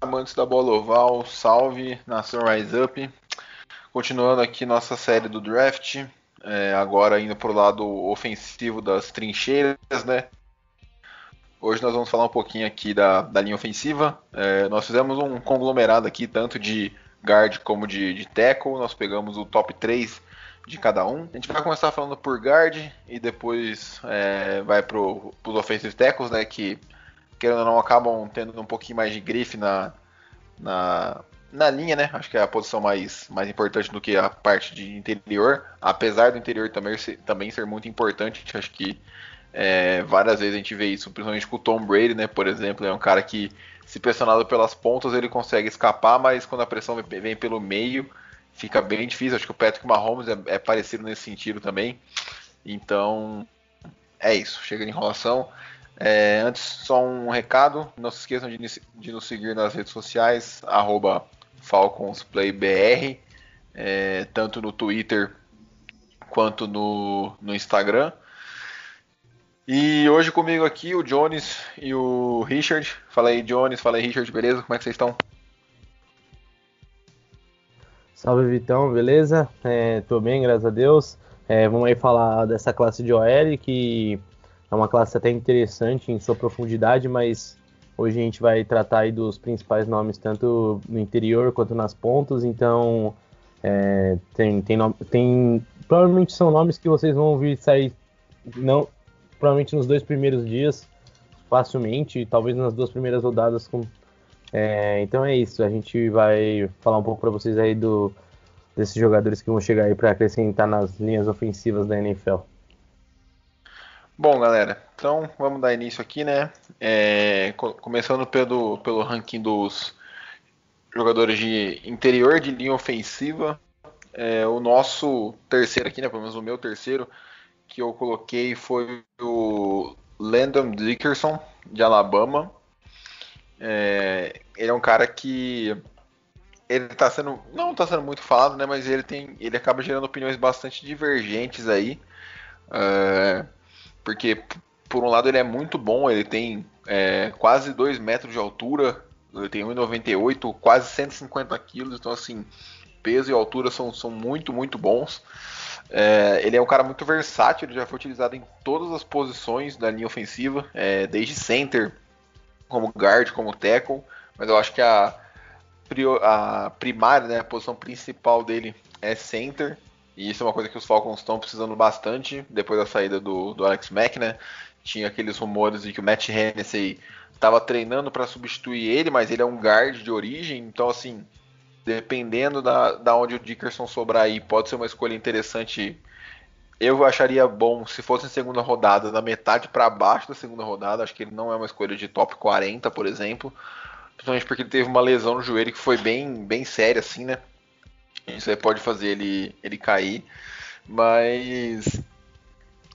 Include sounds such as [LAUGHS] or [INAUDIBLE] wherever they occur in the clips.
Amantes da bola oval, salve, nação Rise Up. Continuando aqui nossa série do draft, é, agora indo para o lado ofensivo das trincheiras, né? Hoje nós vamos falar um pouquinho aqui da, da linha ofensiva. É, nós fizemos um conglomerado aqui, tanto de guard como de, de tackle. Nós pegamos o top 3 de cada um. A gente vai começar falando por guard e depois é, vai para os offensive tackles, né? Que querendo ou não, acabam tendo um pouquinho mais de grife na, na, na linha, né? Acho que é a posição mais, mais importante do que a parte de interior, apesar do interior também ser, também ser muito importante. Acho que é, várias vezes a gente vê isso, principalmente com o Tom Brady, né? Por exemplo, é um cara que, se pressionado pelas pontas, ele consegue escapar, mas quando a pressão vem pelo meio, fica bem difícil. Acho que o Patrick Mahomes é, é parecido nesse sentido também. Então, é isso. Chega de enrolação. É, antes, só um recado: não se esqueçam de, de nos seguir nas redes sociais, FalconsPlayBR, é, tanto no Twitter quanto no, no Instagram. E hoje comigo aqui o Jones e o Richard. Fala aí, Jones, fala aí, Richard, beleza? Como é que vocês estão? Salve Vitão, beleza? É, tô bem, graças a Deus. É, vamos aí falar dessa classe de OL que é uma classe até interessante em sua profundidade, mas hoje a gente vai tratar aí dos principais nomes tanto no interior quanto nas pontas, então é, tem, tem, tem provavelmente são nomes que vocês vão ouvir sair não provavelmente nos dois primeiros dias facilmente, talvez nas duas primeiras rodadas com é, então é isso, a gente vai falar um pouco para vocês aí do desses jogadores que vão chegar aí para acrescentar nas linhas ofensivas da NFL. Bom, galera, então vamos dar início aqui, né? É, começando pelo, pelo ranking dos jogadores de interior de linha ofensiva. É, o nosso terceiro aqui, né? Pelo menos o meu terceiro, que eu coloquei foi o Landon Dickerson, de Alabama. É, ele é um cara que ele tá sendo. Não está sendo muito falado, né? Mas ele tem. Ele acaba gerando opiniões bastante divergentes aí. É, porque por um lado ele é muito bom, ele tem é, quase 2 metros de altura, ele tem 1,98, quase 150 quilos, então assim, peso e altura são, são muito, muito bons. É, ele é um cara muito versátil, ele já foi utilizado em todas as posições da linha ofensiva, é, desde center, como guard, como tackle, mas eu acho que a, a primária, né, a posição principal dele é center, e isso é uma coisa que os Falcons estão precisando bastante depois da saída do, do Alex Mack, né? Tinha aqueles rumores de que o Matt Hennessy estava treinando para substituir ele, mas ele é um guard de origem, então assim, dependendo da, da onde o Dickerson sobrar aí, pode ser uma escolha interessante. Eu acharia bom se fosse em segunda rodada, na metade para baixo da segunda rodada. Acho que ele não é uma escolha de top 40, por exemplo. Principalmente porque ele teve uma lesão no joelho que foi bem, bem séria, assim, né? Isso aí pode fazer ele, ele cair. Mas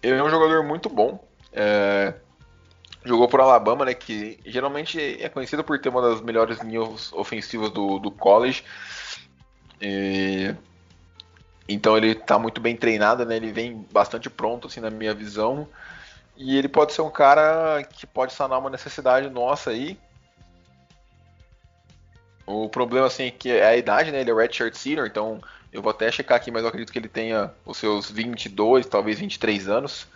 ele é um jogador muito bom. É, jogou por Alabama, né? Que geralmente é conhecido por ter uma das melhores linhas ofensivas do, do college. E, então ele está muito bem treinado, né? Ele vem bastante pronto, assim, na minha visão. E ele pode ser um cara que pode sanar uma necessidade nossa aí. O problema, assim, é que é a idade, né? Ele é redshirt senior, então eu vou até checar aqui, mas eu acredito que ele tenha os seus 22, talvez 23 anos.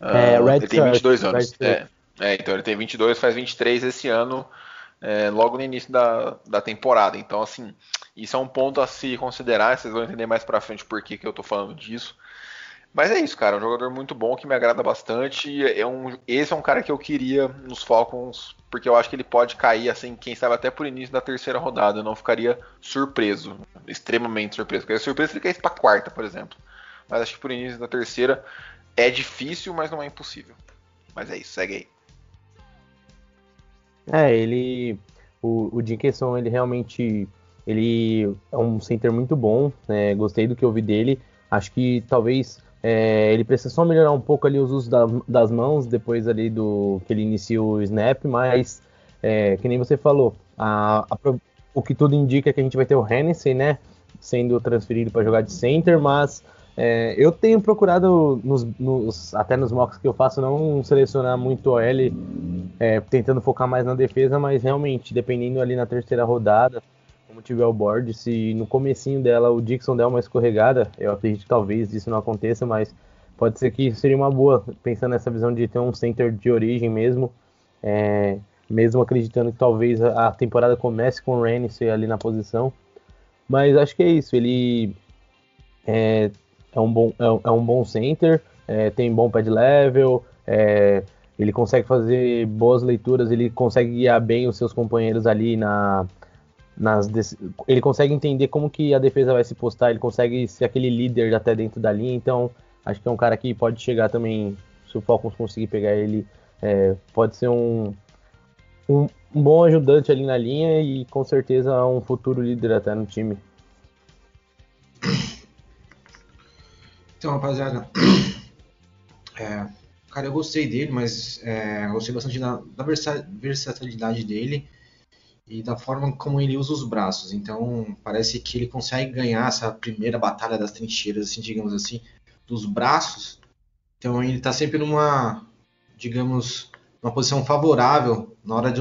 É, uh, ele tem 22 anos. É, é, então ele tem 22, faz 23 esse ano, é, logo no início da, da temporada. Então, assim, isso é um ponto a se considerar. Vocês vão entender mais pra frente por que, que eu tô falando disso. Mas é isso, cara. Um jogador muito bom que me agrada bastante. É um, esse é um cara que eu queria nos Falcons, porque eu acho que ele pode cair, assim, quem sabe até por início da terceira rodada. Eu não ficaria surpreso, extremamente surpreso. Ficaria surpreso se ele caísse pra quarta, por exemplo. Mas acho que por início da terceira é difícil, mas não é impossível. Mas é isso, segue aí. É, ele. O, o ele realmente. Ele é um center muito bom. Né? Gostei do que eu vi dele. Acho que talvez é, ele precisa só melhorar um pouco ali os usos da, das mãos depois ali do que ele inicia o snap, mas é, que nem você falou, a, a, o que tudo indica é que a gente vai ter o Hennessy, né, sendo transferido para jogar de center, mas é, eu tenho procurado nos, nos, até nos mocks que eu faço não selecionar muito OL, é, tentando focar mais na defesa, mas realmente dependendo ali na terceira rodada como tiver o board, se no comecinho dela o Dixon der uma escorregada, eu acredito que talvez isso não aconteça, mas pode ser que seria uma boa, pensando nessa visão de ter um center de origem mesmo, é, mesmo acreditando que talvez a temporada comece com o Rennes ali na posição, mas acho que é isso, ele é, é um, bom, é, é um bom center, é, tem bom pad level, é, ele consegue fazer boas leituras, ele consegue guiar bem os seus companheiros ali na, nas ele consegue entender como que a defesa vai se postar, ele consegue ser aquele líder até dentro da linha, então acho que é um cara que pode chegar também, se o Falcons conseguir pegar ele, é, pode ser um, um, um, bom ajudante ali na linha e com certeza um futuro líder até no time. Então, rapaziada, é, cara, eu gostei dele, mas é, gostei bastante da, da versatilidade dele e da forma como ele usa os braços. Então, parece que ele consegue ganhar essa primeira batalha das trincheiras, assim, digamos assim, dos braços. Então, ele está sempre numa, digamos, uma posição favorável na hora de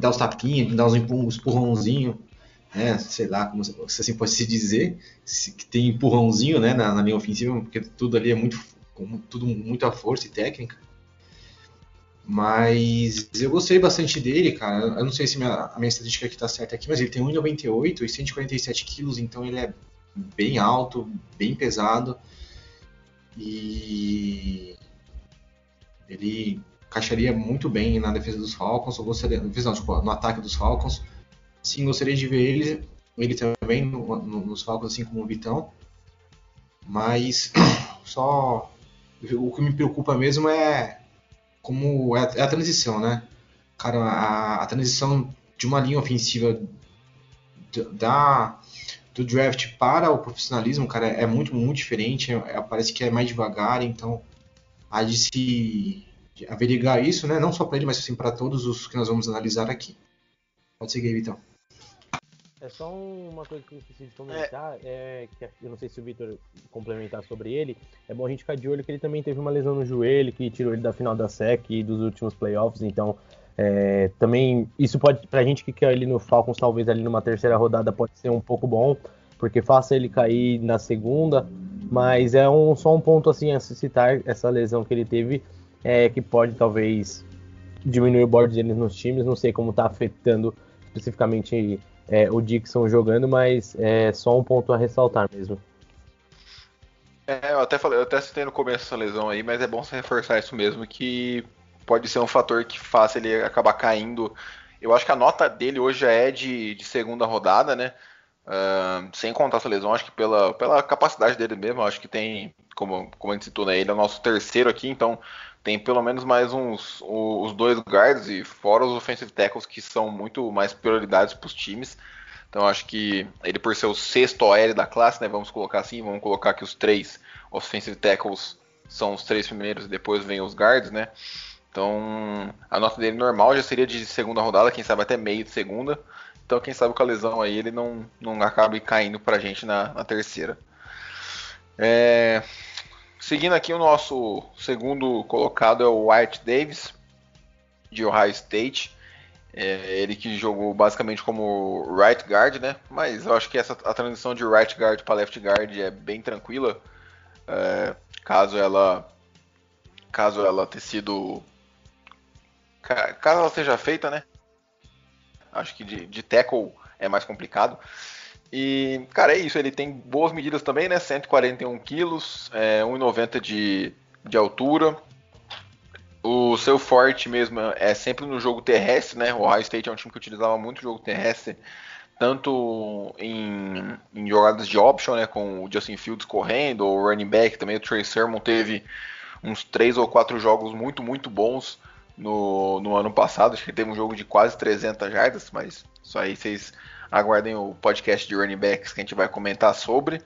dar os tapinhos, de dar os empurrãozinhos, né? sei lá como se assim pode se dizer, se, que tem empurrãozinho né? na, na linha ofensiva, porque tudo ali é muito, tudo muita força e técnica. Mas eu gostei bastante dele, cara. Eu não sei se minha, a minha estatística aqui tá certa aqui, mas ele tem 1,98 e 147 quilos, então ele é bem alto, bem pesado. E ele encaixaria muito bem na defesa dos Falcons. Eu gostaria, não, tipo, no ataque dos Falcons. Sim, gostaria de ver ele, ele também no, no, nos Falcons, assim como o Vitão. Mas [CLEARS THROAT] só o que me preocupa mesmo é como é, é a transição, né? Cara, a, a, transição de uma linha ofensiva da do draft para o profissionalismo, cara, é muito muito diferente. É, é, parece que é mais devagar, então há de se averiguar isso, né? Não só para ele, mas assim para todos os que nós vamos analisar aqui. Pode seguir, Vitão. É só uma coisa que eu esqueci de comentar, é, é que eu não sei se o Vitor complementar sobre ele, é bom a gente ficar de olho que ele também teve uma lesão no joelho que tirou ele da final da SEC e dos últimos playoffs, então é, também isso pode, pra gente que quer ele no Falcons, talvez ali numa terceira rodada pode ser um pouco bom, porque faça ele cair na segunda, mas é um, só um ponto assim a citar essa lesão que ele teve, é, que pode talvez diminuir o board dele nos times, não sei como tá afetando especificamente é, o Dixon jogando, mas é só um ponto a ressaltar mesmo. É, eu até falei, eu até citei no começo essa lesão aí, mas é bom você reforçar isso mesmo, que pode ser um fator que faça ele acabar caindo. Eu acho que a nota dele hoje já é de, de segunda rodada, né? Uh, sem contar essa lesão, acho que pela, pela capacidade dele mesmo, acho que tem, como, como a gente citou, né, ele é o nosso terceiro aqui, então tem pelo menos mais uns os dois guards e fora os offensive tackles que são muito mais prioridades para os times. Então acho que ele por ser o sexto OL da classe, né, vamos colocar assim, vamos colocar que os três offensive tackles são os três primeiros e depois vem os guards, né? Então a nota dele normal já seria de segunda rodada, quem sabe até meio de segunda. Então quem sabe com a lesão aí ele não, não acabe caindo para a gente na, na terceira. É, Seguindo aqui, o nosso segundo colocado é o Wyatt Davis, de Ohio State. É, ele que jogou basicamente como right guard, né? Mas eu acho que essa, a transição de right guard para left guard é bem tranquila. É, caso ela caso ela tenha sido caso ela seja feita, né? Acho que de, de tackle é mais complicado. E, cara, é isso. Ele tem boas medidas também, né? 141 quilos, é, 1,90 de, de altura. O seu forte mesmo é sempre no jogo terrestre, né? O Ohio State é um time que utilizava muito o jogo terrestre, tanto em, em jogadas de option, né? Com o Justin Fields correndo, ou o running back também. O Trey Sermon teve uns três ou quatro jogos muito, muito bons no, no ano passado. Acho que teve um jogo de quase 300 jardas, mas isso aí vocês aguardem o podcast de running backs que a gente vai comentar sobre.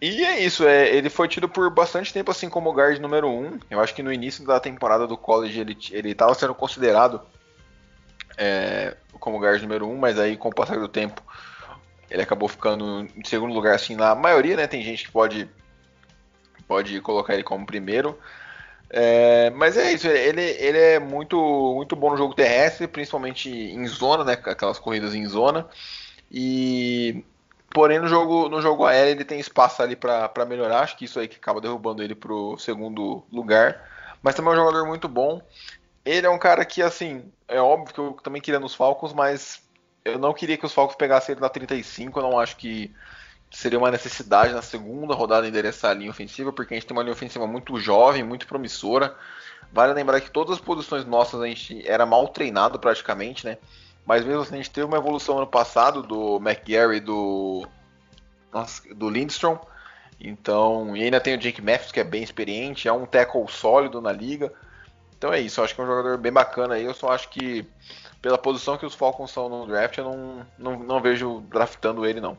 E é isso, é, ele foi tido por bastante tempo assim como guard número 1. Um. Eu acho que no início da temporada do college ele estava sendo considerado é, como guard número 1, um, mas aí com o passar do tempo ele acabou ficando em segundo lugar assim na maioria, né? Tem gente que pode pode colocar ele como primeiro. É, mas é isso, ele, ele é muito, muito bom no jogo terrestre, principalmente em zona, né? Aquelas corridas em zona. E porém no jogo, no jogo aéreo ele tem espaço ali para melhorar. Acho que isso aí que acaba derrubando ele pro segundo lugar. Mas também é um jogador muito bom. Ele é um cara que, assim, é óbvio que eu também queria nos Falcons, mas eu não queria que os Falcons pegassem ele na 35. Eu não acho que seria uma necessidade na segunda rodada endereçar a linha ofensiva, porque a gente tem uma linha ofensiva muito jovem, muito promissora. Vale lembrar que todas as posições nossas a gente era mal treinado praticamente, né? Mas mesmo assim a gente teve uma evolução ano passado do McGarry do do Lindstrom. Então, e ainda tem o Jake Matthews que é bem experiente, é um tackle sólido na liga. Então é isso, acho que é um jogador bem bacana aí. Eu só acho que pela posição que os Falcons são no draft, eu não, não, não vejo draftando ele não.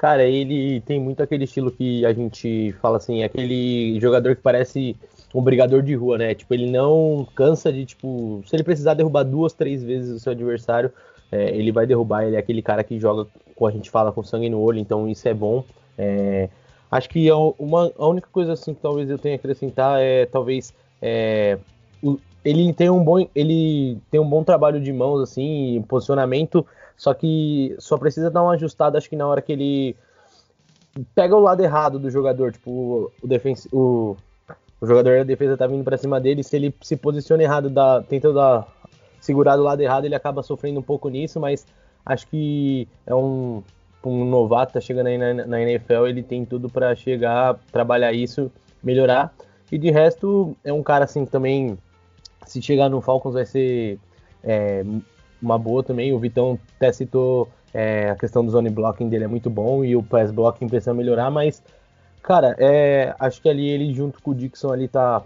Cara, ele tem muito aquele estilo que a gente fala assim, aquele jogador que parece um brigador de rua, né? Tipo, ele não cansa de, tipo, se ele precisar derrubar duas, três vezes o seu adversário, é, ele vai derrubar. Ele é aquele cara que joga, como a gente fala, com sangue no olho, então isso é bom. É, acho que é uma, a única coisa assim que talvez eu tenha que acrescentar é talvez é, ele tem um bom ele tem um bom trabalho de mãos assim, posicionamento só que só precisa dar uma ajustada, acho que na hora que ele pega o lado errado do jogador, tipo, o, defense, o, o jogador da defesa tá vindo para cima dele, se ele se posiciona errado, dá, tenta dar, segurar do lado errado, ele acaba sofrendo um pouco nisso, mas acho que é um, um novato, tá chegando aí na, na NFL, ele tem tudo para chegar, trabalhar isso, melhorar. E de resto, é um cara assim também, se chegar no Falcons vai ser é, uma boa também. O Vitão até citou é, a questão do zone blocking dele é muito bom e o pass blocking precisa melhorar, mas, cara, é, acho que ali ele junto com o Dixon ali tá,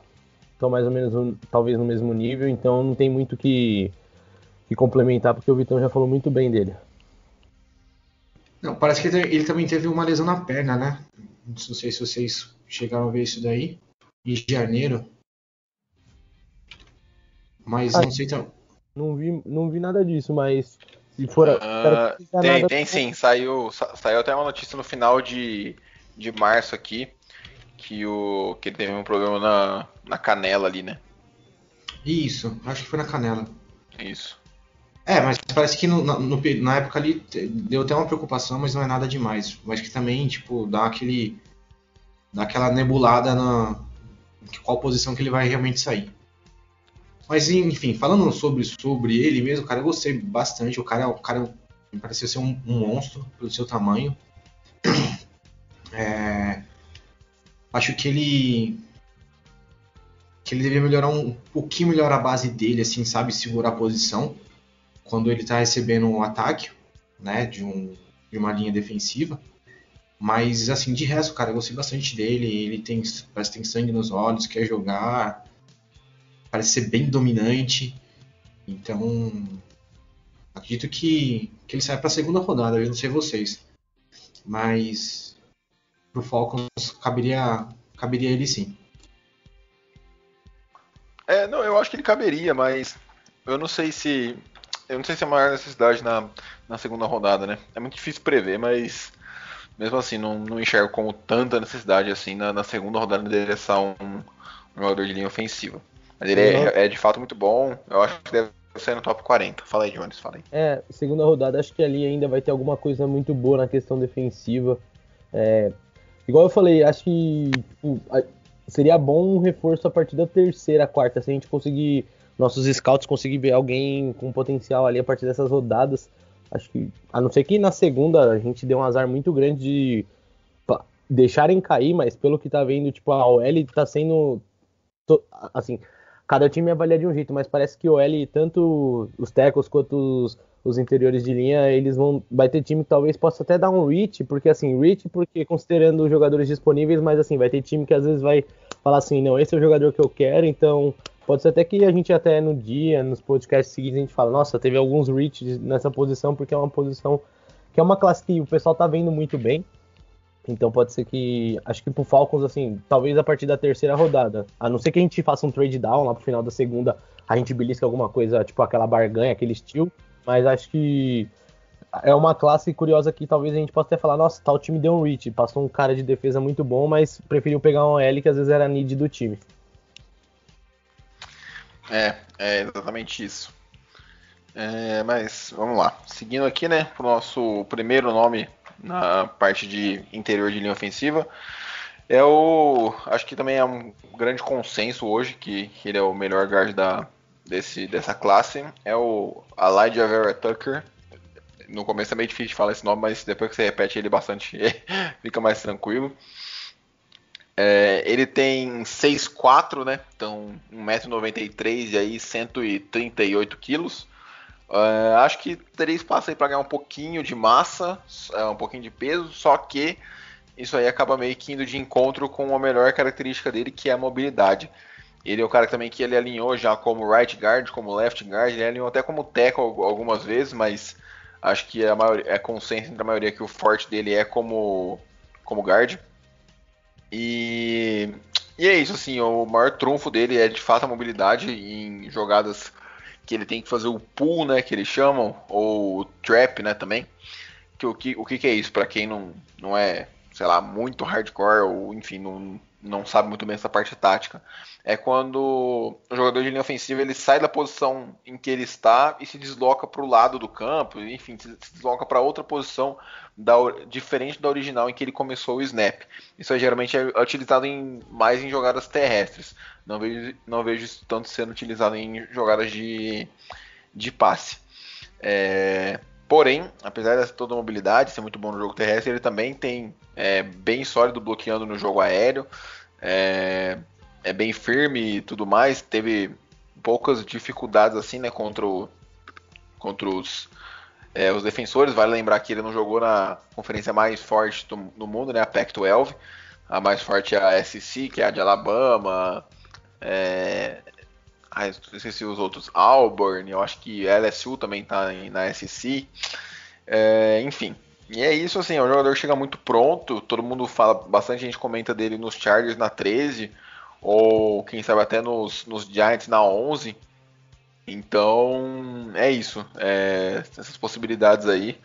mais ou menos um, talvez no mesmo nível, então não tem muito que, que complementar, porque o Vitão já falou muito bem dele. Não, parece que ele, ele também teve uma lesão na perna, né? Não sei se vocês chegaram a ver isso daí. Em janeiro. Mas ah, não sei tão. Não vi, não vi nada disso, mas se for. Uh, tem, nada, tem sim. Saiu, saiu até uma notícia no final de, de março aqui que, o, que ele teve um problema na, na canela ali, né? Isso, acho que foi na canela. Isso. É, mas parece que no, no, na época ali deu até uma preocupação, mas não é nada demais. Mas que também, tipo, dá aquele. dá aquela nebulada na. qual posição que ele vai realmente sair. Mas enfim, falando sobre, sobre ele mesmo, cara, eu gostei bastante. O cara, o cara me pareceu ser um, um monstro pelo seu tamanho. [CLEARS THROAT] É, acho que ele que ele devia melhorar um, um pouquinho melhor a base dele, assim, sabe, segurar a posição quando ele tá recebendo um ataque, né, de, um, de uma linha defensiva. Mas assim, de resto, cara, eu gostei bastante dele. Ele tem parece que tem sangue nos olhos, quer jogar parece ser bem dominante. Então, acredito que, que ele sai para a segunda rodada, eu não sei vocês. Mas pro Falcons caberia, caberia ele sim. É, não, eu acho que ele caberia, mas eu não sei se. Eu não sei se é a maior necessidade na, na segunda rodada, né? É muito difícil prever, mas mesmo assim não, não enxergo como tanta necessidade assim na, na segunda rodada de endereçar um, um jogador de linha ofensiva. Mas ele é, é, de fato muito bom. Eu acho que deve ser no top 40. Fala aí, Jones, fala aí. É, segunda rodada, acho que ali ainda vai ter alguma coisa muito boa na questão defensiva. É, igual eu falei, acho que tipo, seria bom um reforço a partir da terceira, quarta, se a gente conseguir, nossos scouts conseguir ver alguém com potencial ali a partir dessas rodadas. Acho que, a não ser que na segunda a gente deu um azar muito grande de deixarem cair, mas pelo que tá vendo, tipo, a OL tá sendo. assim, cada time avalia de um jeito, mas parece que o L, tanto os tecos quanto os, os interiores de linha, eles vão. Vai ter time que talvez possa até dar um reach, porque assim, reach porque considerando os jogadores disponíveis, mas assim, vai ter time que às vezes vai falar assim, não, esse é o jogador que eu quero, então pode ser até que a gente até no dia, nos podcasts seguintes, a gente fala, nossa, teve alguns reaches nessa posição, porque é uma posição que é uma classe que o pessoal tá vendo muito bem. Então pode ser que. Acho que pro Falcons, assim, talvez a partir da terceira rodada. A não ser que a gente faça um trade down lá pro final da segunda, a gente belisca alguma coisa, tipo aquela barganha, aquele estilo. Mas acho que é uma classe curiosa que talvez a gente possa até falar, nossa, tal time deu um reach, passou um cara de defesa muito bom, mas preferiu pegar um L que às vezes era need do time. É, é exatamente isso. É, mas vamos lá. Seguindo aqui, né, pro nosso primeiro nome na parte de interior de linha ofensiva. É o. Acho que também é um grande consenso hoje que, ele é o melhor guard da, desse, dessa classe. É o Elijah Vera Tucker. No começo é meio difícil falar esse nome, mas depois que você repete ele bastante, [LAUGHS] fica mais tranquilo. É, ele tem 6'4, né? Então 1,93m e aí 138 quilos. Uh, acho que teria espaço aí para ganhar um pouquinho de massa, uh, um pouquinho de peso, só que isso aí acaba meio que indo de encontro com a melhor característica dele, que é a mobilidade. Ele é o cara também que ele alinhou já como right guard, como left guard, ele alinhou até como tackle algumas vezes, mas acho que a maioria, é consenso entre a maioria que o forte dele é como, como guard. E, e é isso, assim, o maior trunfo dele é de fato a mobilidade em jogadas que ele tem que fazer o pull, né, que eles chamam, ou o trap, né, também. Que o que, o que, que é isso? Para quem não, não é, sei lá, muito hardcore ou enfim, não, não sabe muito bem essa parte tática. É quando o jogador de linha ofensiva ele sai da posição em que ele está e se desloca para o lado do campo, enfim, se desloca para outra posição da, diferente da original em que ele começou o snap. Isso geralmente é utilizado em, mais em jogadas terrestres. Não vejo, não vejo isso tanto sendo utilizado em jogadas de, de passe. É, porém, apesar dessa toda mobilidade, ser muito bom no jogo terrestre, ele também tem é, bem sólido bloqueando no jogo aéreo. É, é bem firme e tudo mais. Teve poucas dificuldades assim, né, contra, o, contra os, é, os defensores. Vale lembrar que ele não jogou na conferência mais forte do, do mundo, né, a Pac-12. A mais forte é a SC, que é a de Alabama, é... Ah, esqueci os outros. Auburn, eu acho que LSU também está na SC. É, enfim. E é isso, assim, é um jogador chega muito pronto. Todo mundo fala, bastante gente comenta dele nos Chargers na 13, ou quem sabe até nos, nos Giants na 11. Então, é isso. É, essas possibilidades aí.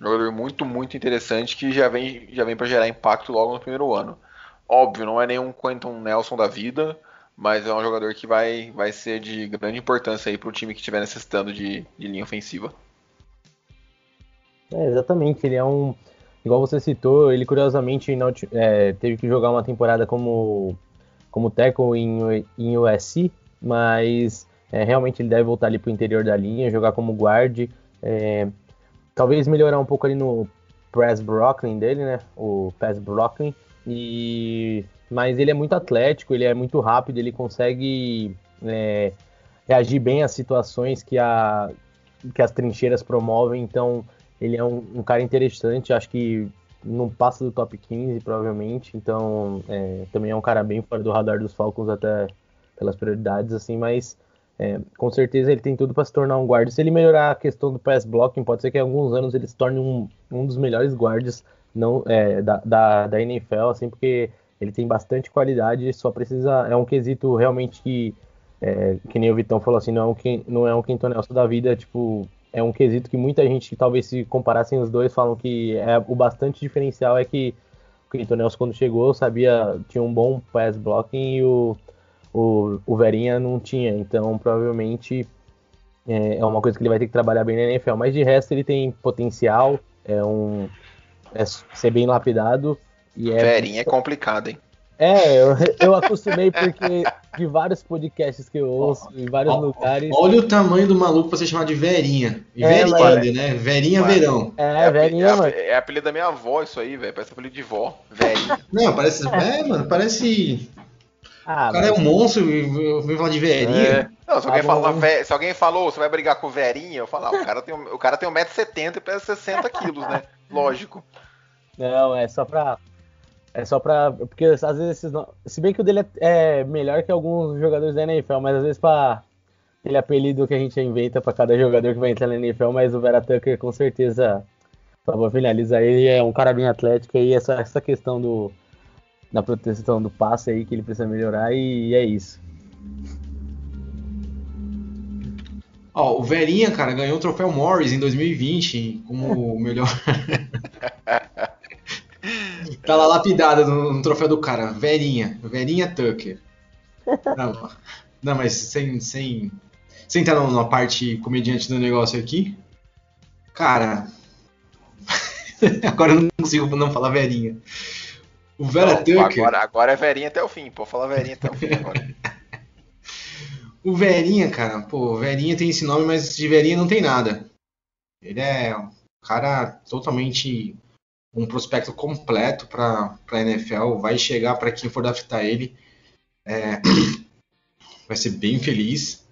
Um jogador muito, muito interessante que já vem, já vem para gerar impacto logo no primeiro ano. Óbvio, não é nenhum Quentin Nelson da vida, mas é um jogador que vai, vai ser de grande importância aí para o time que estiver necessitando de, de linha ofensiva. É, exatamente, ele é um. Igual você citou, ele curiosamente não, é, teve que jogar uma temporada como, como tackle em, em USC, mas é, realmente ele deve voltar ali para o interior da linha, jogar como guard. É, talvez melhorar um pouco ali no press blocking dele, né? O pass blocking. E mas ele é muito atlético, ele é muito rápido, ele consegue é, reagir bem às situações que, a, que as trincheiras promovem, então ele é um, um cara interessante, acho que não passa do top 15 provavelmente, então é, também é um cara bem fora do radar dos Falcons até pelas prioridades, assim, mas é, com certeza ele tem tudo para se tornar um guarda. Se ele melhorar a questão do pass blocking, pode ser que em alguns anos ele se torne um, um dos melhores guardas é, da, da, da NFL, assim, porque ele tem bastante qualidade, só precisa. É um quesito realmente que, é, que nem o Vitão falou assim, não é um, não é um Quinton Nelson da vida, tipo, é um quesito que muita gente, talvez se comparassem os dois, falam que é o bastante diferencial é que o Quinton Nelson quando chegou sabia, tinha um bom pass blocking e o, o, o Verinha não tinha, então provavelmente é, é uma coisa que ele vai ter que trabalhar bem na NFL, mas de resto ele tem potencial, é um é ser bem lapidado e é... Verinha é complicado, hein? É, eu, eu acostumei porque de vários podcasts que eu ouço, em vários lugares. Olha o tamanho do maluco pra você chamar de Verinha. E é, Verinha, né? Verinha mas, Verão. É, é Verinha, é, mano. É apelido da minha avó isso aí, velho. Parece apelido de vó. Verinha. [LAUGHS] Não, parece. É, mano, parece. Ah, O cara é mas- um monstro e vem falar de É. velhinha. Não, se, Tá alguém "Ve- se alguém falou, você vai brigar com o Verinha, eu falo, ah, o cara tem, um- o cara tem 1,70m e pesa 60 quilos, né? Lógico. Não, é só pra. É só pra. Porque às vezes esses. Se bem que o dele é, é melhor que alguns jogadores da NFL, mas às vezes pra. Aquele apelido que a gente inventa pra cada jogador que vai entrar na NFL, mas o Vera Tucker com certeza. Só pra finalizar, ele é um cara bem atlético e essa, essa questão do. Da proteção do passe aí que ele precisa melhorar e é isso. Ó, o Verinha, cara, ganhou o troféu Morris em 2020 como o melhor. [LAUGHS] tá lá lapidada no, no troféu do cara. Verinha. Verinha Tucker. Não, não, mas sem, sem, sem entrar na parte comediante do negócio aqui. Cara. [LAUGHS] agora eu não consigo não falar Verinha. O Vera Não, Tucker. agora, agora é Verinha até o fim, pô. Fala Verinha até o fim agora. [LAUGHS] O Verinha, cara, pô, Verinha tem esse nome, mas de Verinha não tem nada. Ele é um cara totalmente um prospecto completo para para NFL, vai chegar para quem for draftar ele, é, [CLEARS THROAT] vai ser bem feliz.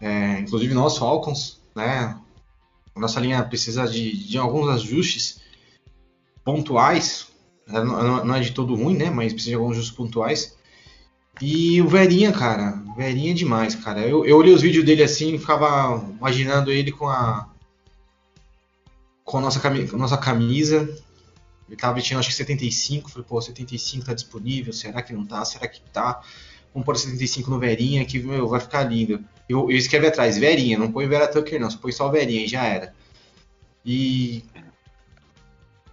É, inclusive nós Falcons, né? A nossa linha precisa de, de alguns ajustes pontuais. né, Não, não é de todo ruim, né? Mas precisa de alguns ajustes pontuais. E o Verinha, cara, Verinha é demais, cara. Eu, eu olhei os vídeos dele assim ficava imaginando ele com a. com a nossa, cami- com a nossa camisa. Ele tava vestindo acho que 75. Falei, pô, 75 tá disponível? Será que não tá? Será que tá? Vamos pôr 75 no Verinha que meu, vai ficar lindo. Eu, eu escrevi atrás, Verinha, não põe Vera Tucker não, só põe só Verinha e já era. E.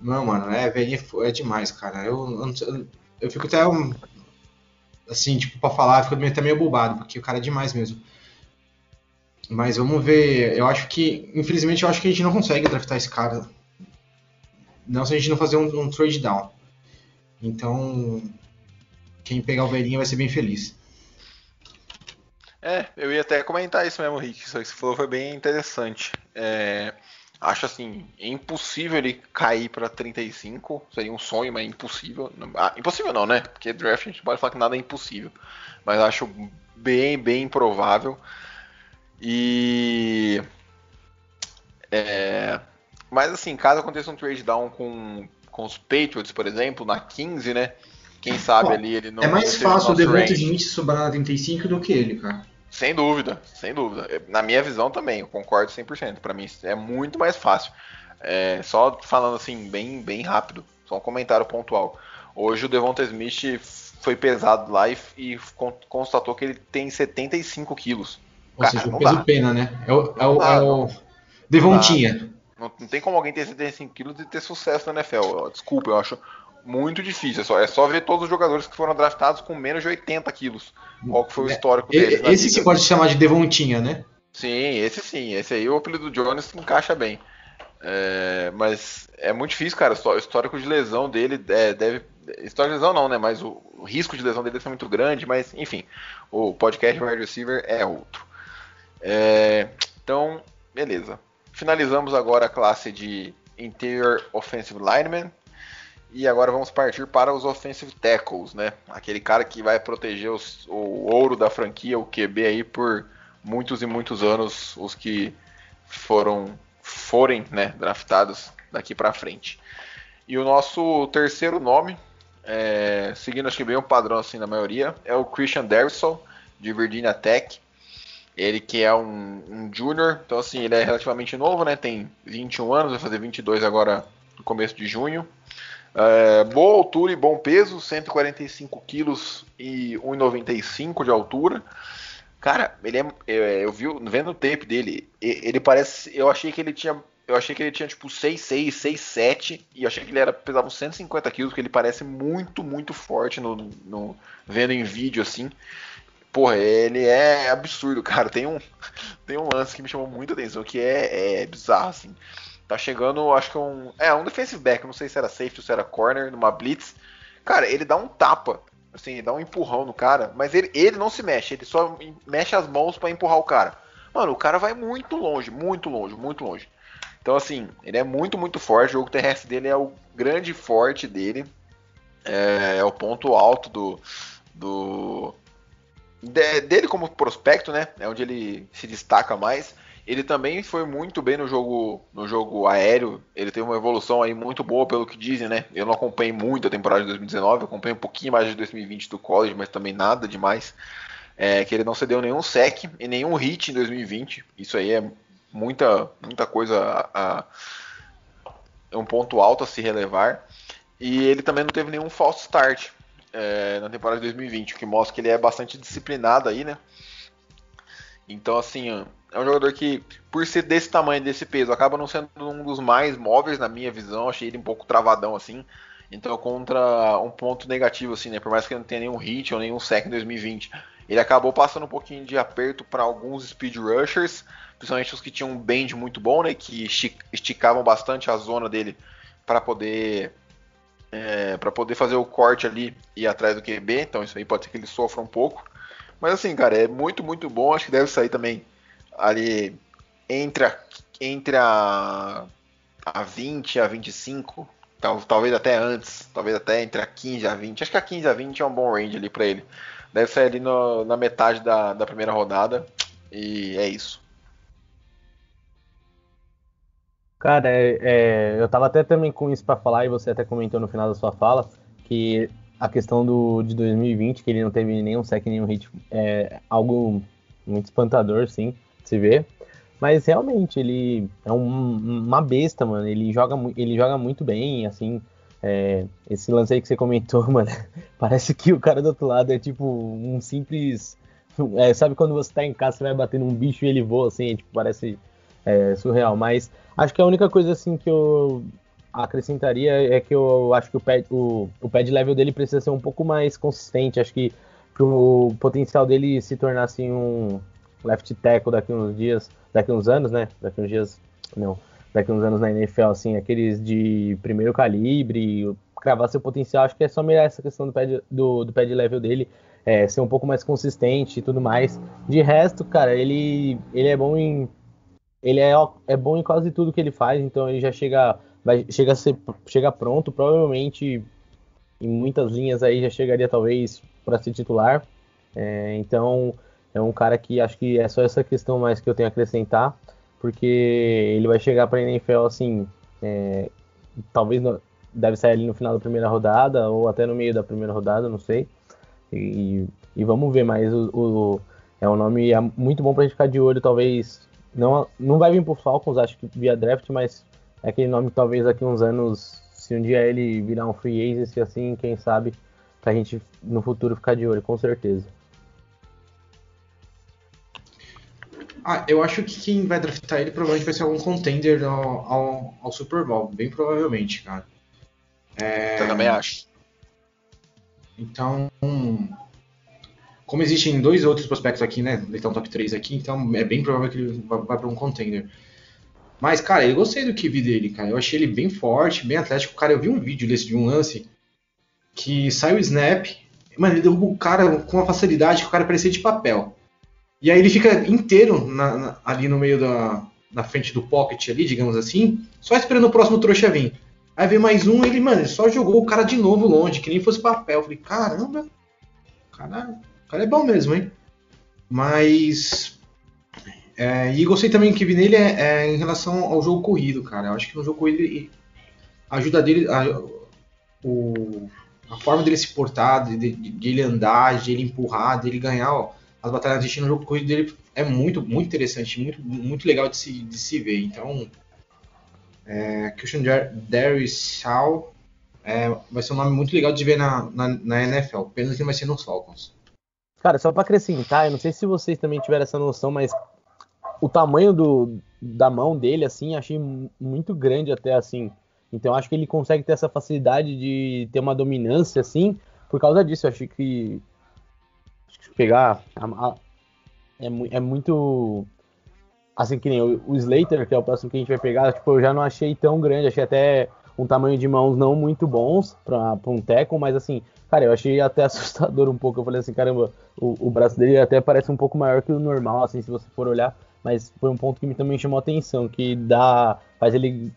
Não, mano, é, Verinha é demais, cara. Eu, eu, eu- eu fico até. um- assim, tipo, pra falar, fico até meio bobado, porque o cara é demais mesmo. Mas vamos ver. Eu acho que, infelizmente, eu acho que a gente não consegue draftar esse cara. Não se a gente não fazer um, um trade down. Então, quem pegar o Verinha vai ser bem feliz. É, eu ia até comentar isso mesmo, Rick. Isso que você falou foi bem interessante. É, acho assim, é impossível ele cair pra 35. Seria um sonho, mas é impossível. Ah, impossível não, né? Porque draft a gente pode falar que nada é impossível. Mas acho bem, bem improvável. E. É, mas assim, caso aconteça um trade down com, com os Patriots, por exemplo, na 15, né? Quem sabe Ó, ali ele não. é mais fácil o Devonta. Smith sobrar na 35 do que ele, cara. Sem dúvida, sem dúvida. Na minha visão também, eu concordo 100%. Pra mim é muito mais fácil. É, só falando assim, bem, bem rápido, só um comentário pontual. Hoje o Devonta Smith foi pesado lá e, e con- constatou que ele tem 75 quilos. Ou Cara, seja, o peso dá. pena, né? É o, é o, é o Devontinha. Não, não tem como alguém ter 75 quilos e ter sucesso na NFL. Desculpa, eu acho muito difícil. É só, é só ver todos os jogadores que foram draftados com menos de 80 quilos. Qual que foi o É, histórico deles Esse vida. se pode chamar de Devontinha, né? Sim, esse sim. Esse aí, o apelido do Jones encaixa bem. É, mas é muito difícil, cara. O histórico de lesão dele é, deve. Histórico de lesão não, né? Mas o, o risco de lesão dele deve ser muito grande. Mas, enfim, o podcast wide receiver é outro. É, então, beleza. Finalizamos agora a classe de Interior Offensive Lineman. E agora vamos partir para os Offensive Tackles, né? Aquele cara que vai proteger os- o ouro da franquia, o QB aí por muitos e muitos anos, os que foram forem né, draftados daqui para frente. E o nosso terceiro nome, é, seguindo acho que bem um padrão assim na maioria, é o Christian Derrisson, de Virginia Tech. Ele que é um, um junior, então assim, ele é relativamente novo, né? Tem 21 anos, vai fazer 22 agora no começo de junho. É, boa altura e bom peso, 145 quilos e 1,95 de altura. Cara, ele é, é, eu vi vendo o tape dele, ele parece, eu achei que ele tinha, eu achei que ele tinha tipo 6'6, 6'7 e eu achei que ele era pesava uns 150 quilos, porque ele parece muito, muito forte no, no vendo em vídeo assim. Porra, ele é absurdo, [LAUGHS] cara. Tem um, tem um lance que me chamou muita atenção, que é, é bizarro, assim. Tá chegando, acho que um. É, um defensive back, não sei se era safety ou se era corner, numa blitz. Cara, ele dá um tapa, assim, ele dá um empurrão no cara, mas ele, ele não se mexe, ele só mexe as mãos pra empurrar o cara. Mano, o cara vai muito longe, muito longe, muito longe. Então, assim, ele é muito, muito forte. O jogo terrestre dele é o grande forte dele. É, é o ponto alto do, do, de- dele como prospecto, né? É onde ele se destaca mais. Ele também foi muito bem no jogo, no jogo aéreo. Ele teve uma evolução aí muito boa, pelo que dizem, né? Eu não acompanhei muito a temporada de 2019, eu acompanhei um pouquinho mais de 2020 do college, mas também nada demais. É, que ele não cedeu nenhum sec e nenhum hit em 2020. Isso aí é muita, muita coisa a, a- é um ponto alto a se relevar. E ele também não teve nenhum false start é, na temporada de 2020, o que mostra que ele é bastante disciplinado aí, né? Então, assim, é um jogador que, por ser desse tamanho, desse peso, acaba não sendo um dos mais móveis na minha visão. Achei ele um pouco travadão, assim. Então, contra um ponto negativo, assim, né? Por mais que ele não tenha nenhum hit ou nenhum sec em 2020, ele acabou passando um pouquinho de aperto para alguns speed rushers, principalmente os que tinham um bend muito bom, né? Que esti- esticavam bastante a zona dele para poder é, para poder fazer o corte ali e ir atrás do QB. Então, isso aí pode ser que ele sofra um pouco. Mas assim, cara, é muito, muito bom. Acho que deve sair também ali entre a, entre a, a 20 e a 25. Tal, talvez até antes. Talvez até entre a 15 e a 20. Acho que a 15 a 20 é um bom range ali pra ele. Deve sair ali no- na metade da, da primeira rodada. E é isso. Cara, é- é, eu tava até também com isso pra falar, e você até comentou no final da sua fala, que a questão do, de 2020, que ele não teve nenhum sec, nenhum hit, é algo muito espantador, sim, se ver. Mas realmente, ele é um- uma besta, mano. Ele joga, ele joga muito bem, assim. é, esse lance aí que você comentou, [LAUGHS] mano, parece que o cara do outro lado é tipo um simples. é, sabe quando você tá em casa, você vai bater num bicho e ele voa, assim, é, tipo, parece é, surreal. Mas acho que a única coisa assim que eu acrescentaria é que eu acho que o pad, o, o pad level dele precisa ser um pouco mais consistente. Acho que pro potencial dele se tornar assim um left tackle daqui uns dias, daqui uns anos, né? Daqui uns dias, não, daqui uns anos na NFL, assim, aqueles de primeiro calibre, cravar seu potencial, acho que é só melhorar essa questão do pad, do, do pad level dele, é, ser um pouco mais consistente e tudo mais. De resto, cara, ele, ele é bom em ele é, é bom em quase tudo que ele faz, então ele já chega, vai, chega, ser, chega pronto, provavelmente em muitas linhas aí já chegaria talvez para ser titular. É, então é um cara que acho que é só essa questão mais que eu tenho a acrescentar, porque ele vai chegar para a NFL assim, é, talvez no, deve sair ali no final da primeira rodada ou até no meio da primeira rodada, não sei. E, e vamos ver, mas o, o é um nome muito bom para a gente ficar de olho, talvez não, não vai vir pro Falcons, acho que via draft, mas é aquele nome que talvez daqui uns anos, se um dia ele virar um free agent, assim, quem sabe, pra gente no futuro ficar de olho, com certeza. Ah, eu acho que quem vai draftar ele provavelmente vai ser algum contender ao, ao, ao Super Bowl, bem provavelmente, cara. É... Eu também acho. Então, como existem dois outros prospectos aqui, né? Ele tá no top 3 aqui, então é bem provável que ele vai para um contender. Mas, cara, eu gostei do QB dele, cara. Eu achei ele bem forte, bem atlético. Cara, eu vi um vídeo desse de um lance que sai o snap, mano, ele derruba o cara com uma facilidade que o cara parecia de papel. E aí ele fica inteiro na, na, ali no meio da na frente do pocket ali, digamos assim, só esperando o próximo trouxa vir. Aí vem mais um, ele, mano, ele só jogou o cara de novo longe, que nem fosse papel. Eu falei, caramba, caralho, o cara é bom mesmo, hein? Mas. É, e gostei também que vi nele é, é, em relação ao jogo corrido, cara. Eu acho que no jogo corrido ele, a ajuda dele, a, o, a forma dele se portar, de, de, de, ele andar, de ele empurrar, de ele ganhar ó, as batalhas de no jogo corrido dele é muito, muito interessante, muito, muito legal de se, de se ver. Então, é, Christian Darius é, vai ser um nome muito legal de ver na, na, na NFL, pena que vai ser nos Falcons. Cara, só para acrescentar, eu não sei se vocês também tiveram essa noção, mas o tamanho do, da mão dele, assim, achei muito grande até assim. Então acho que ele consegue ter essa facilidade de ter uma dominância, assim, por causa disso. Eu acho que, acho que pegar a, a, é, é, muito assim que nem o, o, Slater, que é o próximo que a gente vai pegar, tipo, eu já não achei tão grande, achei até um tamanho de mãos não muito bons para um tackle, mas assim, cara, eu achei até [LAUGHS] assustador um pouco. Eu falei assim, caramba, o, o braço dele até parece um pouco maior que o normal, assim, se você for olhar mas foi um ponto que me também chamou atenção, que dá faz ele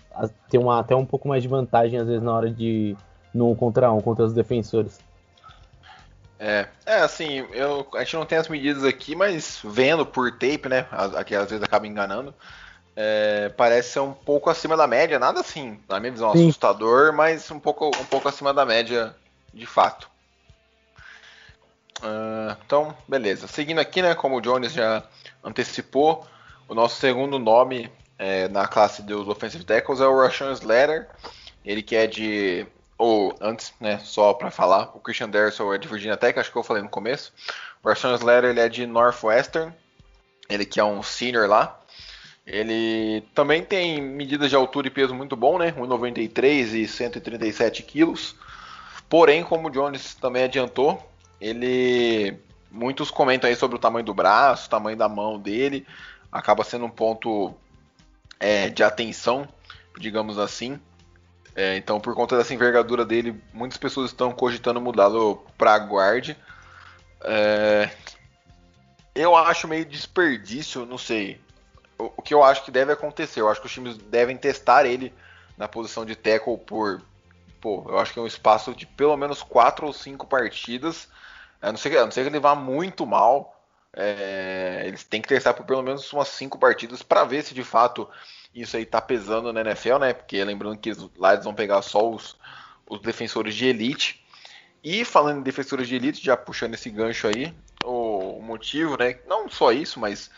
ter uma, até um pouco mais de vantagem às vezes na hora de no contra um contra os defensores. É, é assim, eu, a gente não tem as medidas aqui, mas vendo por tape, né? Aqui às vezes acaba enganando. É, parece ser um pouco acima da média, nada assim, na minha visão, Sim. assustador, mas um pouco, um pouco acima da média de fato. Ah, então, beleza. Seguindo aqui, né, como o Jones já antecipou, o nosso segundo nome é, na classe dos offensive tackles é o Rashawn Slater. Ele que é de ou antes, né, só para falar, o Christian Derrisson é de Virginia Tech, acho que eu falei no começo. O Rashawn Slater ele é de Northwestern, ele que é um senior lá. Ele também tem medidas de altura e peso muito bom, né? 1,93 e 137 quilos. Porém, como o Jones também adiantou, ele muitos comentam aí sobre o tamanho do braço, o tamanho da mão dele, acaba sendo um ponto é, de atenção, digamos assim. É, então, por conta dessa envergadura dele, muitas pessoas estão cogitando mudá-lo para guard. É, eu acho meio desperdício, não sei. O, que eu acho que deve acontecer, eu acho que os times devem testar ele na posição de tackle por, pô, eu acho que é um espaço de pelo menos quatro ou cinco partidas. A não ser a não ser que ele vá muito mal, é, eles têm que testar por pelo menos umas cinco partidas para ver se de fato isso aí tá pesando na NFL, né? Porque lembrando que lá eles vão pegar só os, os defensores de elite. E falando em defensores de elite, já puxando esse gancho aí, o, o motivo, né? Não só isso, mas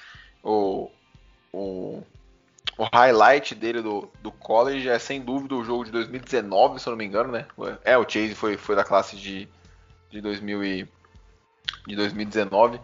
o, o, o highlight dele do, do college é sem dúvida o jogo de 2019, se eu não me engano, né? É, o Chase foi, foi da classe de, de, 2000 e, de 2019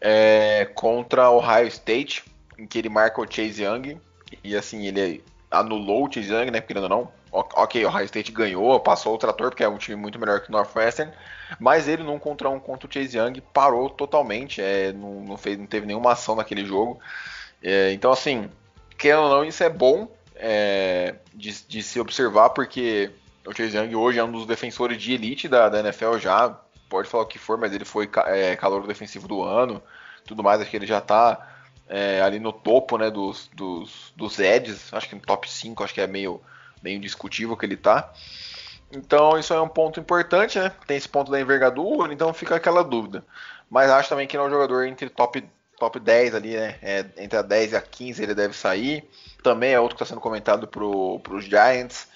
é, contra o Ohio State, em que ele marca o Chase Young e assim, ele anulou o Chase Young, né? Querendo ou não. Ok, o Ohio State ganhou, passou o trator, porque é um time muito melhor que o Northwestern. Mas ele, num contra um contra o Chase Young, parou totalmente. É, não, não, fez, não teve nenhuma ação naquele jogo. É, então, assim, querendo ou não, isso é bom é, de, de, se observar, porque o Chase Young hoje é um dos defensores de elite da, da NFL já. Pode falar o que for, mas ele foi é, calor defensivo do ano, tudo mais. Acho que ele já tá é, ali no topo né, dos, dos, dos Eds, acho que no top 5, acho que é meio, meio discutível que ele tá. Então isso é um ponto importante, né? Tem esse ponto da envergadura, então fica aquela dúvida. Mas acho também que não é um jogador entre top, top 10 ali, né? É, entre a 10 e a 15 ele deve sair. Também é outro que está sendo comentado para os Giants.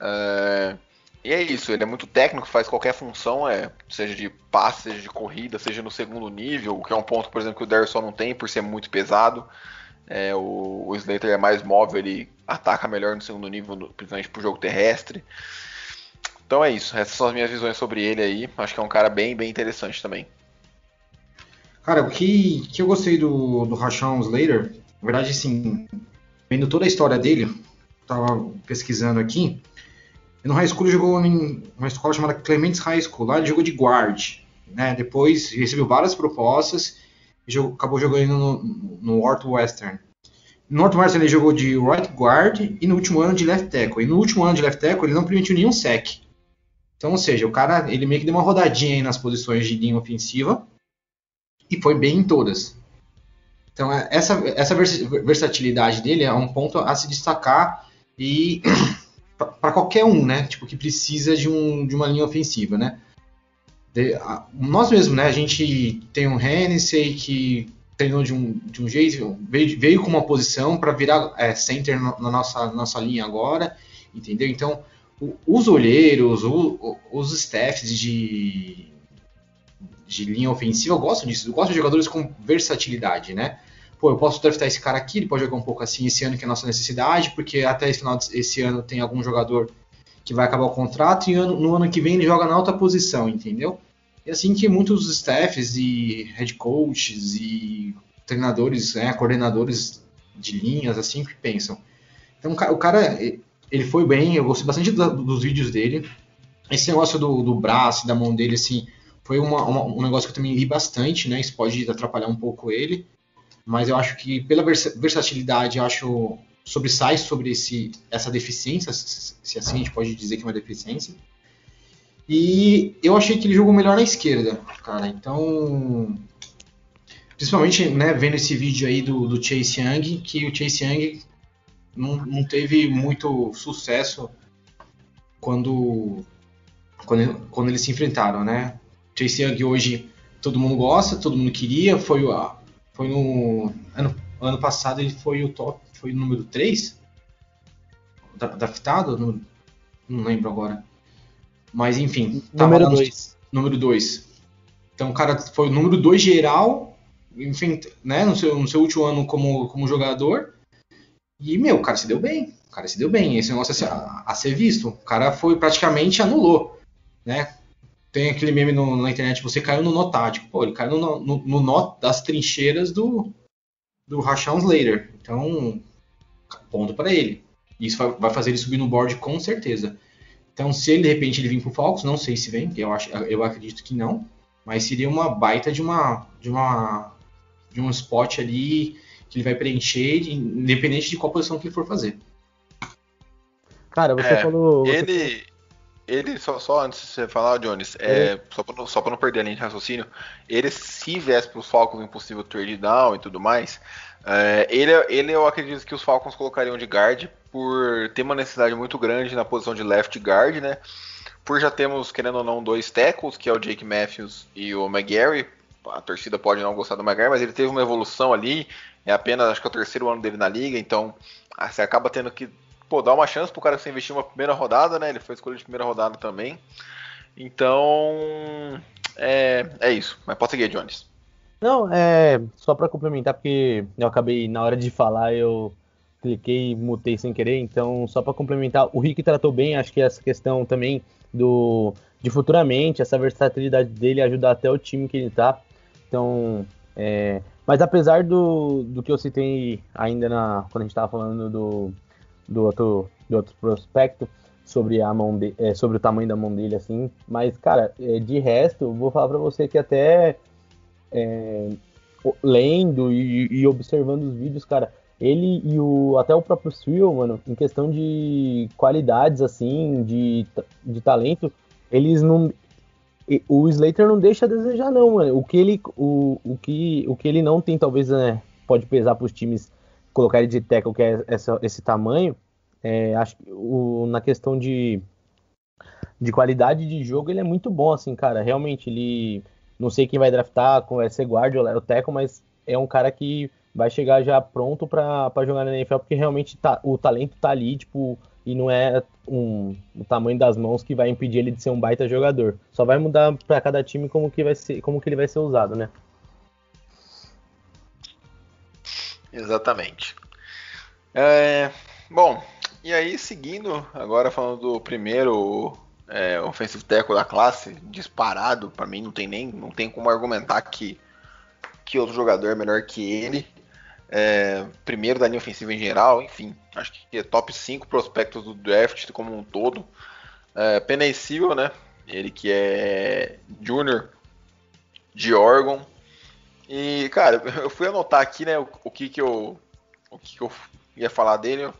É, e é isso, ele é muito técnico, faz qualquer função, é, seja de passe, seja de corrida, seja no segundo nível, que é um ponto, por exemplo, que o Derrisson não tem por ser muito pesado. É, o, o Slater é mais móvel, ele ataca melhor no segundo nível, principalmente pro jogo terrestre. Então é isso, essas são as minhas visões sobre ele aí. Acho que é um cara bem, bem interessante também. Cara, o que, que eu gostei do, do Rashawn Slater, na verdade, assim, vendo toda a história dele, tava pesquisando aqui, no high school jogou em uma escola chamada Clements High School. Lá ele jogou de guard. Né? Depois recebeu várias propostas e jogou, acabou jogando no, no Northwestern. No Northwestern ele jogou de right guard e no último ano de left tackle. E no último ano de left tackle ele não permitiu nenhum sec. Então, ou seja, o cara ele meio que deu uma rodadinha aí nas posições de linha ofensiva e foi bem em todas. Então, essa, essa versatilidade dele é um ponto a se destacar e [CLEARS THROAT] para qualquer um, né? Tipo, que precisa de, um, de uma linha ofensiva, né? De, a, nós mesmos, né? A gente tem um Hennessy que treinou de um, de um jeito, veio, veio com uma posição para virar é, center na nossa, nossa linha agora, entendeu? Então, o, os olheiros, o, os staffs de, de linha ofensiva gostam disso, gostam de jogadores com versatilidade, né? pô, eu posso draftar esse cara aqui, ele pode jogar um pouco assim esse ano que é a nossa necessidade, porque até esse final desse ano tem algum jogador que vai acabar o contrato e ano, no ano que vem ele joga na alta posição, entendeu? E assim que muitos staffs e head coaches e treinadores, né, coordenadores de linhas, assim que pensam. Então o cara, ele foi bem, eu gostei bastante dos vídeos dele. Esse negócio do, do braço, da mão dele, assim, foi uma, uma, um negócio que eu também li bastante, né? Isso pode atrapalhar um pouco ele mas eu acho que pela versatilidade, eu acho sobressai sobre esse, essa deficiência, se assim a gente pode dizer que é uma deficiência. E eu achei que ele jogou melhor na esquerda, cara. Então, principalmente né, vendo esse vídeo aí do, do Chase Young, que o Chase Young não, não teve muito sucesso quando, quando, quando eles se enfrentaram, né? Chase Young hoje todo mundo gosta, todo mundo queria, foi, o- foi no ano, ano passado ele foi o top, foi o número 3 da- draftado, não, não lembro agora. Mas enfim, Número lá no- 2. número 2. Então o cara foi o número 2 geral, enfim, né, no seu, no seu último ano como, como jogador. E, meu, o cara se deu bem. O cara se deu bem. Esse negócio a ser, a, a ser visto. O cara foi praticamente anulou, né? Tem aquele meme no- na internet, você caiu no nó tático. Pô, ele caiu no, no, no nó das trincheiras do, do Rashawn Slater. Então, ponto para ele. Isso vai, vai fazer ele subir no board com certeza. Então, se ele de repente ele vir pro Falcons, não sei se vem, eu acho, eu acredito que não, mas seria uma baita de uma de uma de um spot ali que ele vai preencher, independente de qual posição que ele for fazer. Cara, você É, falou. você Ele, ele só, só antes de você falar, Jones, é, só, pra não, só pra não perder a linha de raciocínio, ele se viesse pros Falcons em possível trade down e tudo mais, é, ele, ele eu acredito que os Falcons colocariam de guard por ter uma necessidade muito grande na posição de left guard, né? Por já temos, querendo ou não, dois tackles, que é o Jake Matthews e o McGarry. A torcida pode não gostar do McGarry, mas ele teve uma evolução ali. É apenas, acho que é o terceiro ano dele na liga, então você acaba tendo que pô, dar uma chance pro cara que você investir uma primeira rodada, né? Ele foi escolhido de primeira rodada também. Então, é, é isso. Mas pode seguir, Jones. Não, é só pra complementar, porque eu acabei, na hora de falar, eu cliquei e mutei sem querer, então só pra complementar, o Rick tratou bem, acho que essa questão também do de futuramente, essa versatilidade dele ajudar até o time que ele tá. Então, é, mas apesar do, do que eu citei ainda na quando a gente tava falando do, do outro do outro prospecto sobre a mão de, é, sobre o tamanho da mão dele assim, mas cara, é, de resto, vou falar pra você que até é, lendo e, e observando os vídeos, cara, ele e o até o próprio Sewell, mano, em questão de qualidades assim, de, de talento, eles não o Slater não deixa a desejar não, mano. O que ele o, o que o que ele não tem talvez né, pode pesar para os times colocar ele de tackle que é essa, esse tamanho, é, acho que o, na questão de de qualidade de jogo, ele é muito bom, assim, cara. Realmente, ele. Não sei quem vai draftar, como vai ser guarda ou o Teco, mas é um cara que vai chegar já pronto pra jogar na NFL, porque realmente tá, o talento tá ali, tipo, e não é um, o tamanho das mãos que vai impedir ele de ser um baita jogador. Só vai mudar pra cada time como que, vai ser, como que ele vai ser usado, né? Exatamente. É, bom, e aí seguindo, agora falando do primeiro é, offensive tackle da classe, disparado, pra mim não tem nem, não tem como argumentar que, que outro jogador é melhor que ele. É, primeiro da linha ofensiva em geral, enfim, acho que é top 5 prospectos do draft como um todo. É, Sewell, né? Ele que é junior de Oregon. E, cara, eu fui anotar aqui, né, o, o que que eu o que, que eu ia falar dele.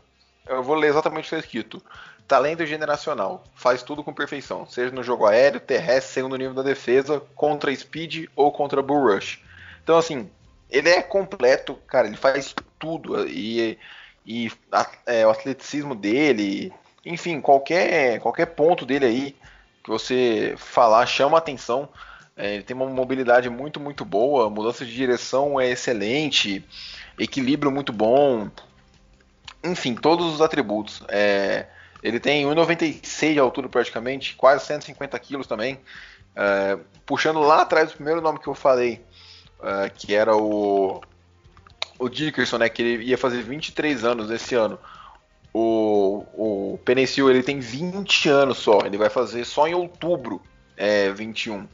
Eu vou ler exatamente o que está escrito. Talento generacional, faz tudo com perfeição, seja no jogo aéreo, terrestre, segundo nível da defesa, contra speed ou contra bull rush. Então, assim, ele é completo, cara, ele faz tudo e, e a- é, o atleticismo dele, enfim, qualquer, qualquer ponto dele aí que você falar chama atenção. É, ele tem uma mobilidade muito, muito boa, mudança de direção é excelente, equilíbrio muito bom, enfim, todos os atributos. É, ele tem 1,96 de altura praticamente, quase 150 quilos também. É, puxando lá atrás o primeiro nome que eu falei, é, que era o, o Dickerson, né, que ele ia fazer 23 anos esse ano. O, o Penicil ele tem 20 anos só, ele vai fazer só em outubro é, 21.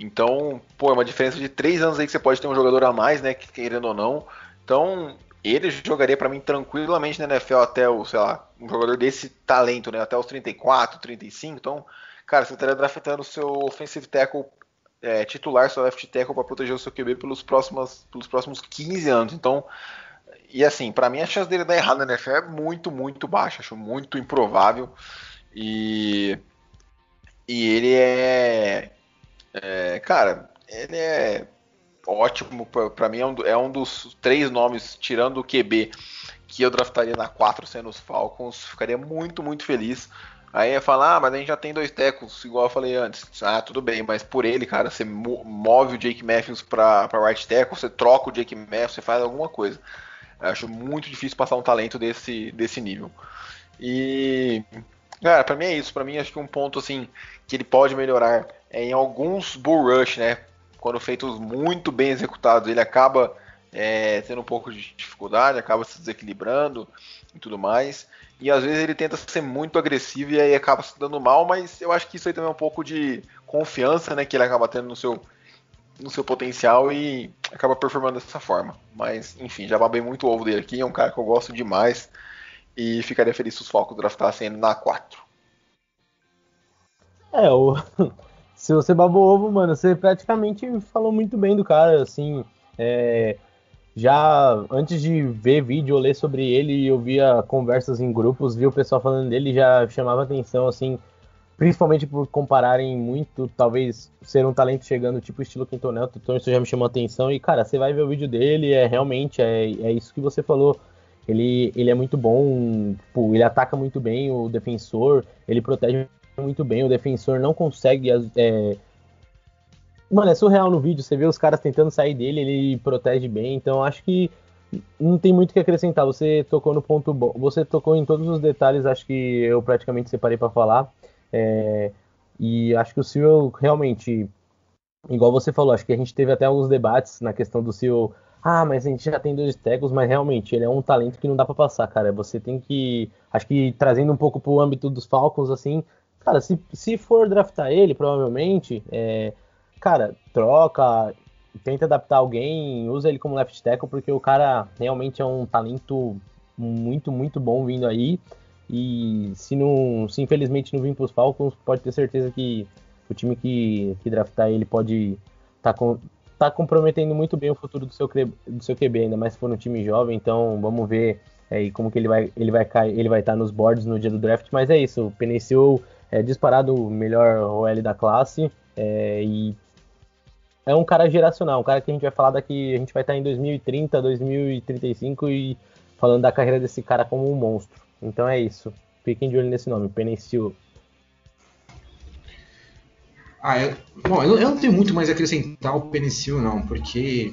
Então, pô, é uma diferença de 3 anos aí que você pode ter um jogador a mais, né, que querendo ou não. Então, ele jogaria para mim tranquilamente na NFL até o, sei lá, um jogador desse talento, né, até os 34, 35. Então, cara, você estaria draftando o seu offensive tackle é, titular, seu left tackle para proteger o seu QB pelos próximos, pelos próximos 15 anos. Então, e assim, para mim a chance dele dar errado na NFL é muito, muito baixa, acho muito improvável. E e ele é, é cara, ele é ótimo para mim é um, é um dos três nomes tirando o QB que eu draftaria na 4 sendo os Falcons, ficaria muito, muito feliz. Aí ia falar, ah, mas a gente já tem dois tecos, igual eu falei antes. Ah, tudo bem, mas por ele, cara, você move o Jake Matthews pra, pra right tackle, você troca o Jake Matthews, você faz alguma coisa. Eu acho muito difícil passar um talento desse, desse nível. E, cara, pra mim é isso. Pra mim, acho que um ponto, assim, que ele pode melhorar é em alguns bull rush, né? Quando feitos muito bem executados, ele acaba é, tendo um pouco de dificuldade, acaba se desequilibrando e tudo mais. E às vezes ele tenta ser muito agressivo e aí acaba se dando mal, mas eu acho que isso aí também é um pouco de confiança, né, que ele acaba tendo no seu no seu potencial e acaba performando dessa forma. Mas, enfim, já babei muito o ovo dele aqui, é um cara que eu gosto demais e ficaria feliz se os Falcons draftassem ele na 4. É, o... [LAUGHS] se você babou ovo, mano, você praticamente falou muito bem do cara, assim, é já antes de ver vídeo ou ler sobre ele, eu via conversas em grupos, vi o pessoal falando dele, já chamava atenção, assim, principalmente por compararem muito, talvez ser um talento chegando tipo estilo Quintonel, então isso já me chamou atenção. E cara, você vai ver o vídeo dele, é realmente é, é isso que você falou. Ele, ele é muito bom, tipo, ele ataca muito bem o defensor, ele protege muito bem, o defensor não consegue é, Mano, é surreal no vídeo, você vê os caras tentando sair dele, ele protege bem, então acho que não tem muito o que acrescentar. Você tocou no ponto bom, você tocou em todos os detalhes, acho que eu praticamente separei para falar. É, e acho que o Cyril realmente, igual você falou, acho que a gente teve até alguns debates na questão do Cyril. Ah, mas a gente já tem dois tecos, mas realmente ele é um talento que não dá para passar, cara. Você tem que, acho que trazendo um pouco pro âmbito dos Falcons, assim, cara, se, se for draftar ele, provavelmente, é, cara, troca, tenta adaptar alguém, usa ele como left tackle, porque o cara realmente é um talento muito, muito bom vindo aí. E se não, se infelizmente não vir para os Falcons, pode ter certeza que o time que, que draftar ele pode estar tá com, tá comprometendo muito bem o futuro do seu, do seu QB, ainda mais se for um time jovem. Então vamos ver aí como que ele vai ele vai cair, ele vai estar tá nos boards no dia do draft. Mas é isso, o Penicil é disparado o melhor OL da classe é, e é um cara geracional, um cara que a gente vai falar daqui, a gente vai estar em 2030, 2035 e falando da carreira desse cara como um monstro. Então é isso. Fiquem de olho nesse nome, Penicil. Ah, eu, bom, eu, eu, não tenho muito mais a acrescentar o Penicil, não, porque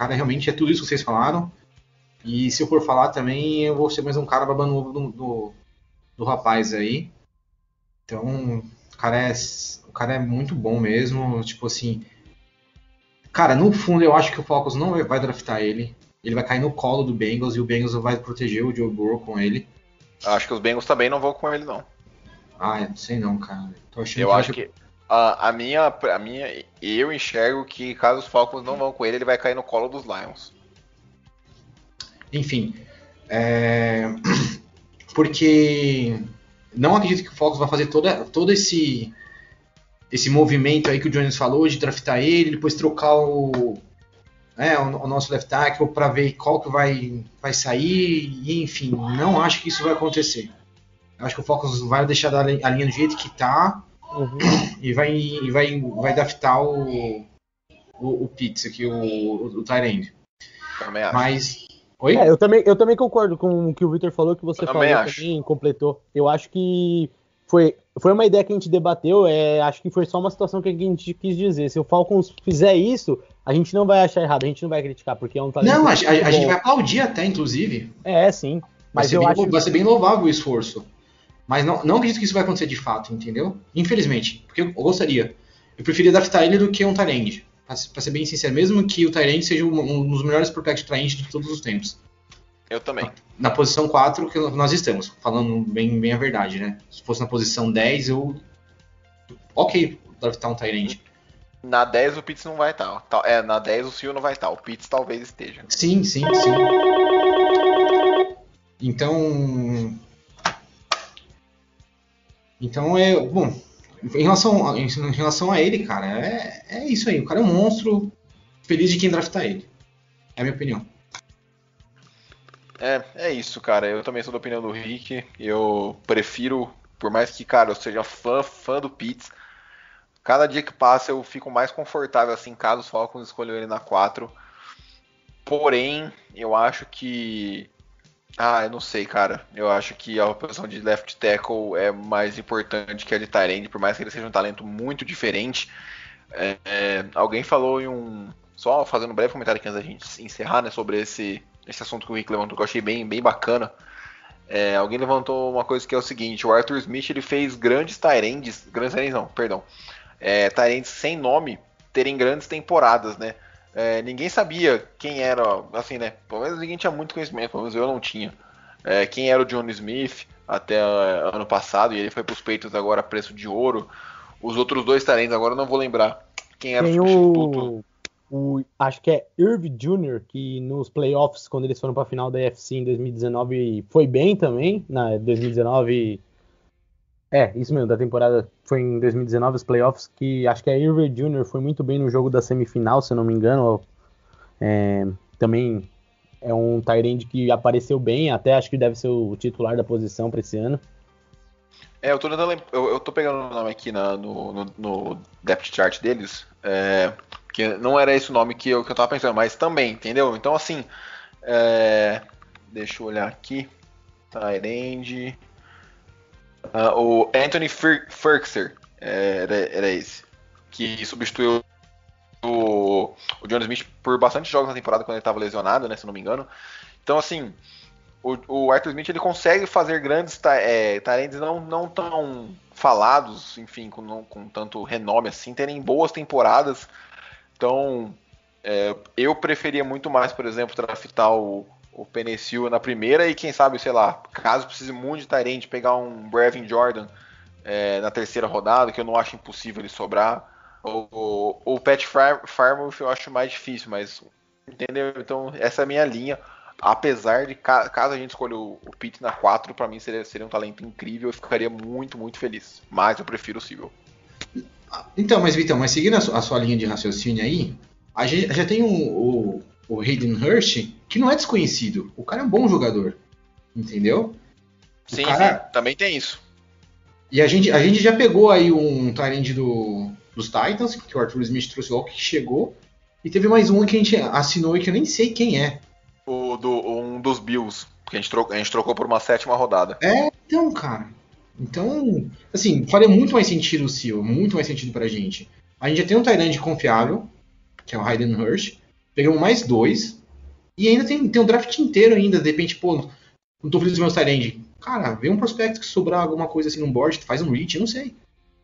cara realmente é tudo isso que vocês falaram. E se eu for falar também, eu vou ser mais um cara babando ovo do, do, do rapaz aí. Então, o cara, é, o cara é muito bom mesmo. Tipo assim, Cara, no fundo eu acho que o Falcons não vai draftar ele. Ele vai cair no colo do Bengals e o Bengals vai proteger o Joe Burrow com ele. Acho que os Bengals também não vão com ele, não. Ah, não sei não, cara. eu que acho que a, a, minha, a minha, eu enxergo que caso os Falcons não vão com ele, ele vai cair no colo dos Lions. Enfim, é... [CLEARS THROAT] porque não acredito que o Falcons vai fazer toda, todo esse esse movimento aí que o Jones falou de draftar ele, depois trocar o, né, o, o, nosso left tackle para ver qual que vai, vai sair, e, enfim, não acho que isso vai acontecer. Acho que o Falcons vai deixar a linha do jeito que tá uhum. e vai, e vai, vai draftar o, o, o Pitts aqui, o, o, o Tyrande. Também acho. Mas. Oi? É, eu, também, eu também concordo com o que o Victor falou, que você eu falou também, também completou. Eu acho que foi, foi uma ideia que a gente debateu, é, acho que foi só uma situação que a gente quis dizer. Se o Falcons fizer isso, a gente não vai achar errado, a gente não vai criticar, porque é um talento. Não, a, a, a gente vai aplaudir até, inclusive. É, sim. Mas vai eu bem, acho vai ser bem louvável o esforço. Mas não, não acredito que isso vai acontecer de fato, entendeu? Infelizmente. Porque eu gostaria. Eu preferia adaptar ele do que um Tyrande. Pra, pra ser bem sincero, mesmo que o Tyrande seja um, um dos melhores protect Tyrande de todos os tempos. Eu também. Na posição 4 que nós estamos, falando bem, bem a verdade, né? Se fosse na posição 10, eu. Ok, draftar um Tyrande. Na 10 o Pitts não vai estar. É, na 10 o Sil não vai estar. O Pitts talvez esteja. Sim, sim, sim. Então. Então é. Bom, em relação, em relação a ele, cara, é, é isso aí. O cara é um monstro. Feliz de quem draftar ele. É a minha opinião. É, é isso, cara. Eu também sou da opinião do Rick. Eu prefiro, por mais que, cara, eu seja fã, fã do Pitts, cada dia que passa eu fico mais confortável assim, caso os Falcons escolham ele na 4. Porém, eu acho que Ah, eu não sei, cara. Eu acho que a posição de left tackle é mais importante que a de Tyrande, por mais que ele seja um talento muito diferente. É, é, alguém falou em um. Só fazendo um breve comentário aqui antes da gente encerrar, né, sobre esse, esse assunto que o Rick levantou, que eu achei bem, bem bacana. É, alguém levantou uma coisa que é o seguinte: o Arthur Smith ele fez grandes Tyrands, grandes Tyrands não, perdão, é, sem nome terem grandes temporadas, né? É, ninguém sabia quem era, assim, né? Pelo menos ninguém tinha muito conhecimento, pelo menos eu não tinha. É, quem era o John Smith até é, ano passado, e ele foi para os peitos agora a preço de ouro. Os outros dois talentos, agora eu não vou lembrar quem era Tem o substituto. o, o- acho que é Irv Jr., que nos playoffs, quando eles foram para a final da UFC em 2019, foi bem também. Na 2019. É, isso mesmo, da temporada foi em 2019 os playoffs, que acho que é Irv Jr. foi muito bem no jogo da semifinal, se eu não me engano. É, também é um Tyrande que apareceu bem, até acho que deve ser o titular da posição para esse ano. É, eu tô eu, eu tô pegando o nome aqui na- no, no, no depth chart deles, é, que não era esse o nome que eu, que eu tava pensando, mas também, entendeu? Então, assim, é, deixa eu olhar aqui, Tyrande, Ah, o Anthony Firkser é, era, era esse, que substituiu o, o John Smith por bastante jogos na temporada quando ele estava lesionado, né, se não me engano. Então, assim, o, o Arthur Smith ele consegue fazer grandes é, não, não tão falados, enfim, com, não- com tanto renome assim, terem boas temporadas. Então, é, eu preferia muito mais, por exemplo, draftar o, o Penicil na primeira e quem sabe, sei lá, caso precise muito de Tyrande, pegar um Brevin Jordan é, na terceira rodada, que eu não acho impossível ele sobrar. O, o, o Pat Far- Farmouth eu acho mais difícil, mas entendeu? Então essa é a minha linha. Apesar de ca- caso a gente escolha o, o Pitt na 4, pra mim seria, seria um talento incrível, eu ficaria muito, muito feliz. Mas eu prefiro o Civil. Então, mas Vitão, mas seguindo a sua, a sua linha de raciocínio aí, a gente já tem um- o, o Hayden Hurst, que não é desconhecido. O cara é um bom jogador. Entendeu? O Sim, cara- sim, também tem isso. E a gente, a gente já pegou aí um Tyrande do, dos Titans, que o Arthur Smith trouxe logo que chegou. E teve mais um que a gente assinou e que eu nem sei quem é. O, do, um dos Bills, que a gente, trocou, a gente trocou por uma sétima rodada. Então, cara. Então, assim, faria muito mais sentido o Seal, muito mais sentido pra gente. A gente já tem um Tyrande confiável, que é o Hayden Hurst. Pegamos mais dois. E ainda tem, tem um draft inteiro ainda. De repente, pô, não tô feliz com meus Tyrande. Cara, vê um prospecto que sobrar alguma coisa assim no board, faz um reach, eu não sei.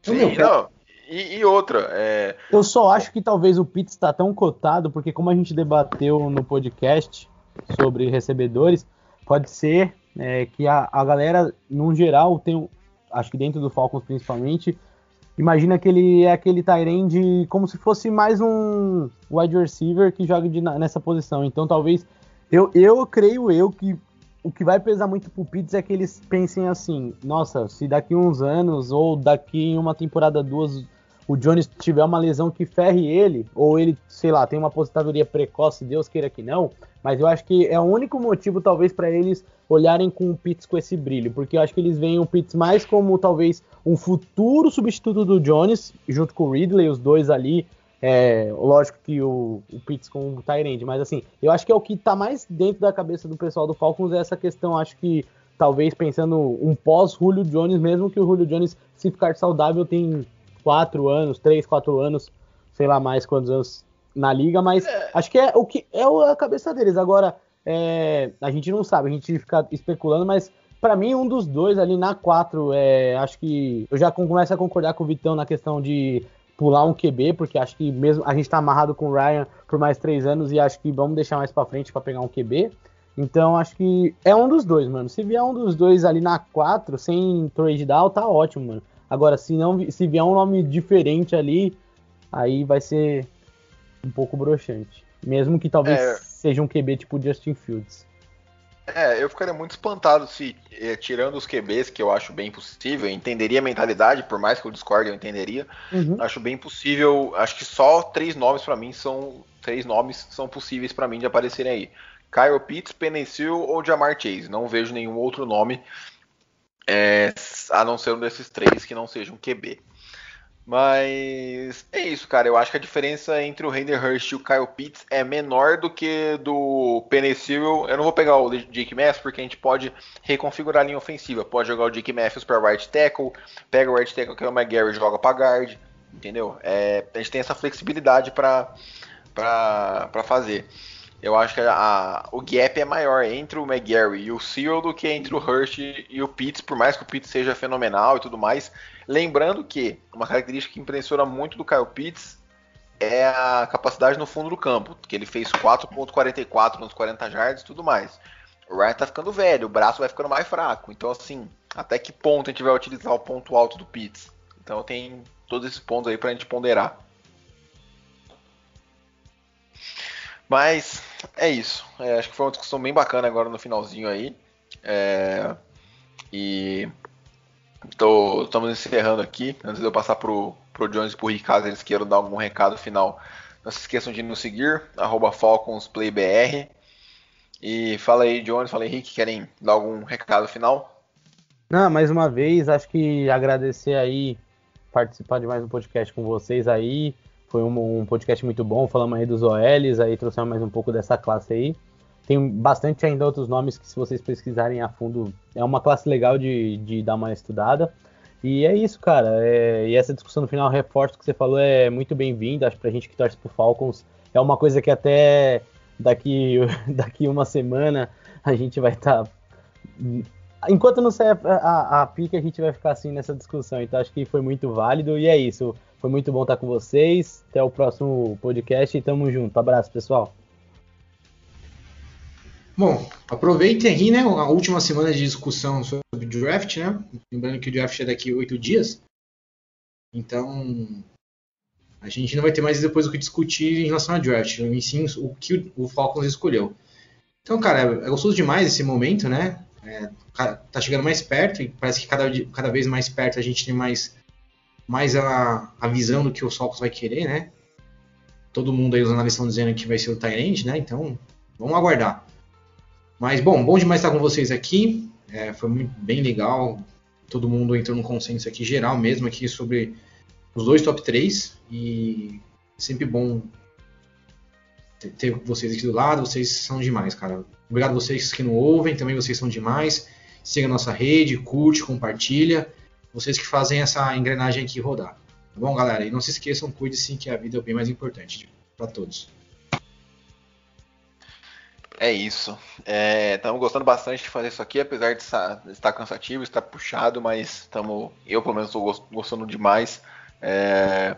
Então, Sim, meu, não, e, e outra, é, Eu só acho que talvez o Pitts está tão cotado, porque como a gente debateu no podcast sobre recebedores, pode ser é, que a, a galera, num geral, tem, um- acho que dentro do Falcons principalmente, imagina que ele é aquele Tyrande como se fosse mais um wide receiver que joga de- nessa posição. Então talvez, eu, eu creio eu que o que vai pesar muito pro Pitts é que eles pensem assim, nossa, se daqui uns anos ou daqui em uma temporada, duas, o Jones tiver uma lesão que ferre ele, ou ele, sei lá, tem uma aposentadoria precoce, Deus queira que não, mas eu acho que é o único motivo, talvez, para eles olharem com o Pitts com esse brilho, porque eu acho que eles veem o Pitts mais como, talvez, um futuro substituto do Jones, junto com o Ridley, os dois ali, é, lógico que o, o Pitts com o Tyrande, mas assim, eu acho que é o que tá mais dentro da cabeça do pessoal do Falcons é essa questão, acho que talvez pensando um pós-Julio Jones, mesmo que o Julio Jones, se ficar saudável, tem quatro anos, três, quatro anos, sei lá mais quantos anos na liga, mas acho que é o que é a cabeça deles. Agora, é, a gente não sabe, a gente fica especulando, mas pra mim um dos dois ali na quatro, é, acho que eu já com- começo a concordar com o Vitão na questão de pular um QB, porque acho que mesmo a gente tá amarrado com o Ryan por mais três anos e acho que vamos deixar mais pra frente pra pegar um QB. Então acho que é um dos dois, mano. Se vier um dos dois ali na 4, sem trade down, tá ótimo, mano. Agora, se não se vier um nome diferente ali, aí vai ser um pouco broxante. Mesmo que talvez É. seja um QB tipo Justin Fields. É, eu ficaria muito espantado se, eh, tirando os QBs, que eu acho bem possível, eu entenderia a mentalidade, por mais que eu discorde, eu entenderia. Uhum. Acho bem possível, acho que só três nomes pra mim são três nomes são possíveis pra mim de aparecerem aí. Kyle Pitts, Penicil ou Jamar Chase. Não vejo nenhum outro nome é, a não ser um desses três que não seja um QB. Mas é isso, cara. Eu acho que a diferença entre o Hayden Hurst e o Kyle Pitts é menor do que do Penicil. Eu não vou pegar o Jake Matthews porque a gente pode reconfigurar a linha ofensiva. Pode jogar o Jake Matthews para right tackle, pega o right tackle que é o McGarry e joga para guard, entendeu? É, a gente tem essa flexibilidade para fazer. Eu acho que a, o gap é maior entre o McGarry e o Cyril do que entre o Hurst e o Pitts, por mais que o Pitts seja fenomenal e tudo mais. Lembrando que uma característica que impressiona muito do Kyle Pitts é a capacidade no fundo do campo, que ele fez 4.44 nos 40 jardas e tudo mais. O Ryan tá ficando velho, o braço vai ficando mais fraco. Então, assim, até que ponto a gente vai utilizar o ponto alto do Pitts? Então, tem todos esses pontos aí pra gente ponderar. Mas é isso. É, acho que foi uma discussão bem bacana agora no finalzinho aí. É, e Tô, estamos encerrando aqui. Antes de eu passar pro, pro Jones e pro Rick, caso eles queiram dar algum recado final. Não se esqueçam de nos seguir, FalconsPlayBR. E fala aí, Jones, fala aí, Rick, querem dar algum recado final? Não, mais uma vez, acho que agradecer aí, participar de mais um podcast com vocês aí. Foi um, um podcast muito bom, falamos aí dos OLs, aí trouxemos mais um pouco dessa classe aí. Tem bastante ainda outros nomes que, se vocês pesquisarem a fundo, é uma classe legal de, de dar uma estudada. E é isso, cara. É, e essa discussão no final, reforço que você falou, é muito bem-vinda. Acho que pra gente que torce pro Falcons é uma coisa que até daqui, [LAUGHS] daqui uma semana a gente vai estar. Tá... Enquanto não sair a, a, a pica, a gente vai ficar assim nessa discussão. Então acho que foi muito válido. E é isso. Foi muito bom estar com vocês. Até o próximo podcast e tamo junto. Abraço, pessoal. Bom, aproveitem aí, né, a última semana de discussão sobre draft, né? Lembrando que o draft é daqui oito dias. Então, a gente não vai ter mais depois o que discutir em relação a draft, e sim o que o Falcons escolheu. Então, cara, é gostoso demais esse momento, né? É, tá chegando mais perto e parece que cada, cada vez mais perto a gente tem mais, mais a, a visão do que o Falcons vai querer, né? Todo mundo aí, os analistas estão dizendo que vai ser o Tyrant, né? Então, vamos aguardar. Mas, bom, bom demais estar com vocês aqui. É, foi muito, bem legal. Todo mundo entrou num consenso aqui geral mesmo aqui sobre os dois top 3. E sempre bom ter, ter vocês aqui do lado. Vocês são demais, cara. Obrigado a vocês que não ouvem, também vocês são demais. Siga a nossa rede, curte, compartilha. Vocês que fazem essa engrenagem aqui rodar. Tá bom, galera? E não se esqueçam, cuide sim que a vida é bem mais importante para todos. É isso. Estamos é, gostando bastante de fazer isso aqui, apesar de estar, de estar cansativo, estar puxado, mas estamos. Eu pelo menos estou gostando demais. É,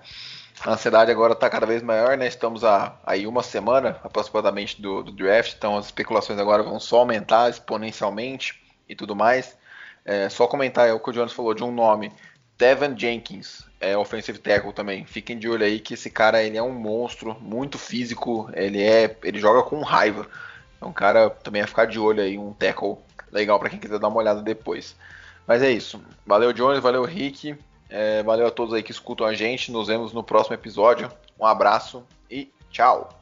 a ansiedade agora está cada vez maior, né? Estamos a, aí uma semana aproximadamente do, do, draft, então as especulações agora vão só aumentar exponencialmente e tudo mais. É, só comentar é o que o Jones falou de um nome, Devin Jenkins, é offensive tackle também. Fiquem de olho aí que esse cara ele é um monstro, muito físico, ele é, ele joga com raiva. É um cara também a ficar de olho aí, um tackle legal para quem quiser dar uma olhada depois. Mas é isso. Valeu, Jones, valeu, Rick. É, valeu a todos aí que escutam a gente. Nos vemos no próximo episódio. Um abraço e tchau!